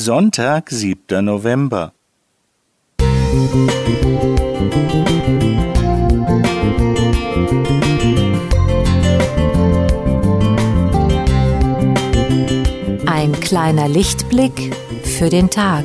Sonntag, 7. November. Ein kleiner Lichtblick für den Tag.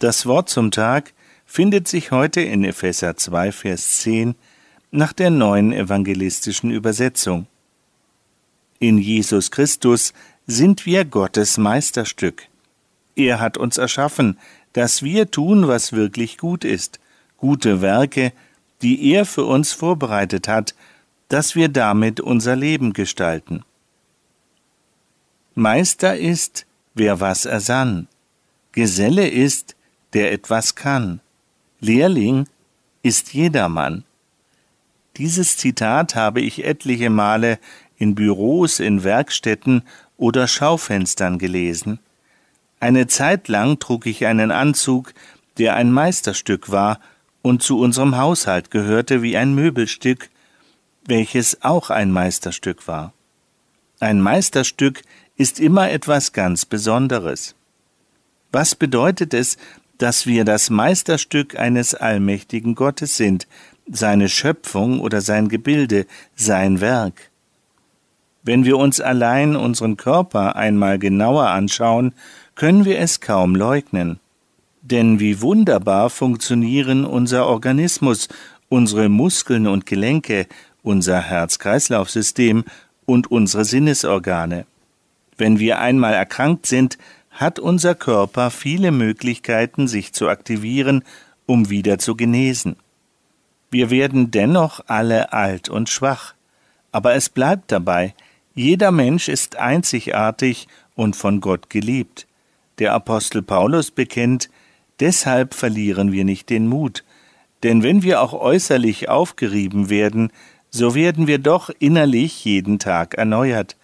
Das Wort zum Tag findet sich heute in Epheser 2, Vers 10 nach der neuen evangelistischen Übersetzung. In Jesus Christus sind wir Gottes Meisterstück. Er hat uns erschaffen, dass wir tun, was wirklich gut ist, gute Werke, die er für uns vorbereitet hat, dass wir damit unser Leben gestalten. Meister ist, wer was ersann. Geselle ist, der etwas kann. Lehrling ist jedermann. Dieses Zitat habe ich etliche Male in Büros, in Werkstätten oder Schaufenstern gelesen. Eine Zeit lang trug ich einen Anzug, der ein Meisterstück war und zu unserem Haushalt gehörte wie ein Möbelstück, welches auch ein Meisterstück war. Ein Meisterstück ist immer etwas ganz Besonderes. Was bedeutet es, dass wir das Meisterstück eines allmächtigen Gottes sind, seine Schöpfung oder sein Gebilde, sein Werk. Wenn wir uns allein unseren Körper einmal genauer anschauen, können wir es kaum leugnen. Denn wie wunderbar funktionieren unser Organismus, unsere Muskeln und Gelenke, unser Herz-Kreislauf-System und unsere Sinnesorgane. Wenn wir einmal erkrankt sind, hat unser Körper viele Möglichkeiten, sich zu aktivieren, um wieder zu genesen. Wir werden dennoch alle alt und schwach, aber es bleibt dabei, jeder Mensch ist einzigartig und von Gott geliebt. Der Apostel Paulus bekennt, deshalb verlieren wir nicht den Mut, denn wenn wir auch äußerlich aufgerieben werden, so werden wir doch innerlich jeden Tag erneuert,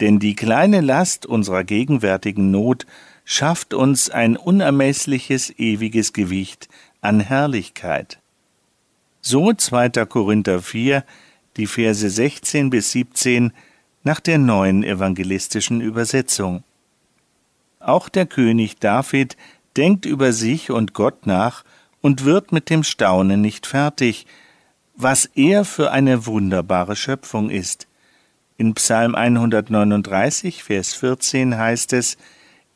denn die kleine Last unserer gegenwärtigen Not schafft uns ein unermessliches ewiges Gewicht an Herrlichkeit. So 2. Korinther 4, die Verse 16 bis 17 nach der neuen evangelistischen Übersetzung. Auch der König David denkt über sich und Gott nach und wird mit dem Staunen nicht fertig, was er für eine wunderbare Schöpfung ist. In Psalm 139, Vers 14 heißt es,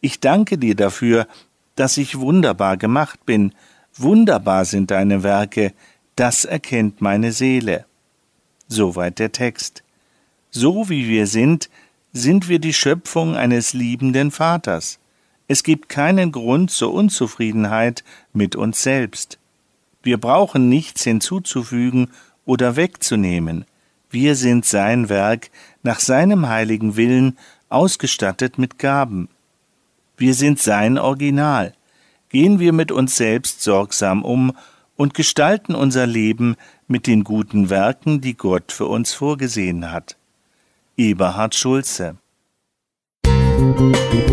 Ich danke dir dafür, dass ich wunderbar gemacht bin, wunderbar sind deine Werke, das erkennt meine Seele. Soweit der Text. So wie wir sind, sind wir die Schöpfung eines liebenden Vaters. Es gibt keinen Grund zur Unzufriedenheit mit uns selbst. Wir brauchen nichts hinzuzufügen oder wegzunehmen. Wir sind sein Werk, nach seinem heiligen Willen, ausgestattet mit Gaben. Wir sind sein Original. Gehen wir mit uns selbst sorgsam um und gestalten unser Leben mit den guten Werken, die Gott für uns vorgesehen hat. Eberhard Schulze Musik